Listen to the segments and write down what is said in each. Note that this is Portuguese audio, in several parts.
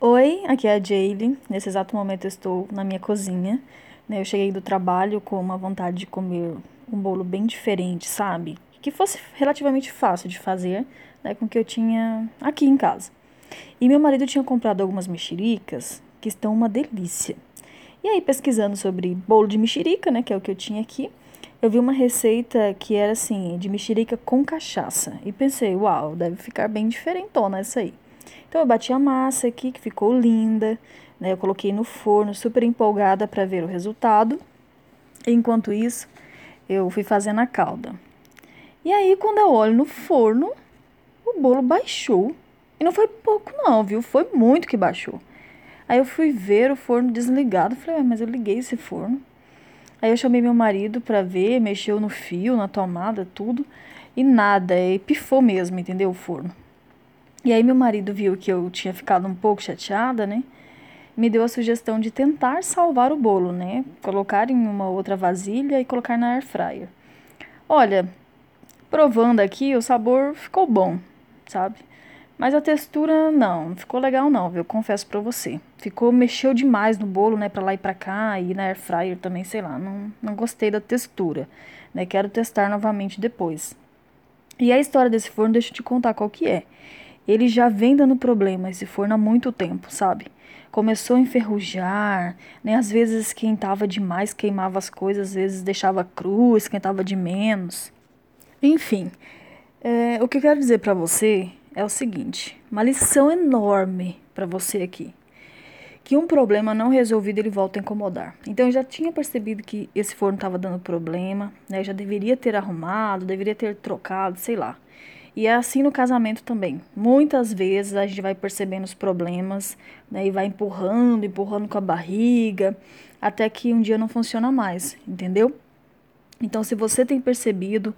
Oi, aqui é a Jaylee. Nesse exato momento eu estou na minha cozinha. Né? Eu cheguei do trabalho com uma vontade de comer um bolo bem diferente, sabe? Que fosse relativamente fácil de fazer, né? Com o que eu tinha aqui em casa. E meu marido tinha comprado algumas mexericas que estão uma delícia. E aí, pesquisando sobre bolo de mexerica, né? Que é o que eu tinha aqui, eu vi uma receita que era assim, de mexerica com cachaça. E pensei, uau, deve ficar bem diferentona essa aí. Então eu bati a massa aqui, que ficou linda, né? Eu coloquei no forno, super empolgada para ver o resultado. Enquanto isso, eu fui fazendo a calda. E aí, quando eu olho no forno, o bolo baixou. E não foi pouco não, viu? Foi muito que baixou. Aí eu fui ver o forno desligado, falei, mas eu liguei esse forno. Aí eu chamei meu marido para ver, mexeu no fio, na tomada, tudo, e nada, e pifou mesmo, entendeu? O forno. E aí meu marido viu que eu tinha ficado um pouco chateada, né? Me deu a sugestão de tentar salvar o bolo, né? Colocar em uma outra vasilha e colocar na air fryer. Olha, provando aqui, o sabor ficou bom, sabe? Mas a textura não, não ficou legal não, viu? Confesso para você. Ficou mexeu demais no bolo, né, para lá e para cá e na air fryer também, sei lá, não não gostei da textura, né? Quero testar novamente depois. E a história desse forno, deixa eu te contar qual que é ele já vem dando problema esse forno há muito tempo, sabe? Começou a enferrujar, né? Às vezes esquentava demais, queimava as coisas, às vezes deixava cru, esquentava de menos. Enfim, é, o que eu quero dizer para você é o seguinte: uma lição enorme para você aqui. Que um problema não resolvido ele volta a incomodar. Então eu já tinha percebido que esse forno estava dando problema, né? Já deveria ter arrumado, deveria ter trocado, sei lá. E é assim no casamento também. Muitas vezes a gente vai percebendo os problemas né, e vai empurrando, empurrando com a barriga, até que um dia não funciona mais, entendeu? Então, se você tem percebido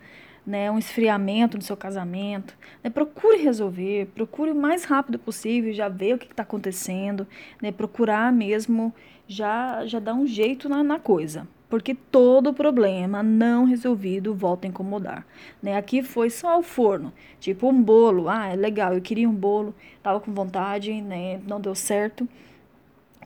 né, um esfriamento no seu casamento, né, procure resolver, procure o mais rápido possível, já ver o que está acontecendo, né, procurar mesmo já, já dar um jeito na, na coisa porque todo problema não resolvido volta a incomodar. Né? Aqui foi só o forno, tipo um bolo. Ah, é legal, eu queria um bolo, tava com vontade, né? Não deu certo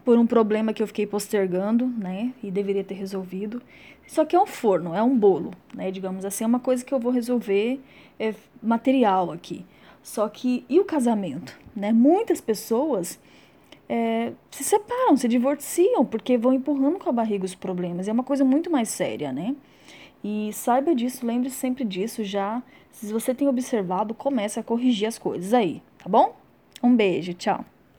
por um problema que eu fiquei postergando, né? E deveria ter resolvido. Só que é um forno, é um bolo, né? Digamos assim, é uma coisa que eu vou resolver é material aqui. Só que e o casamento, né? Muitas pessoas é, se separam, se divorciam, porque vão empurrando com a barriga os problemas. É uma coisa muito mais séria, né? E saiba disso, lembre -se sempre disso já. Se você tem observado, comece a corrigir as coisas aí, tá bom? Um beijo, tchau.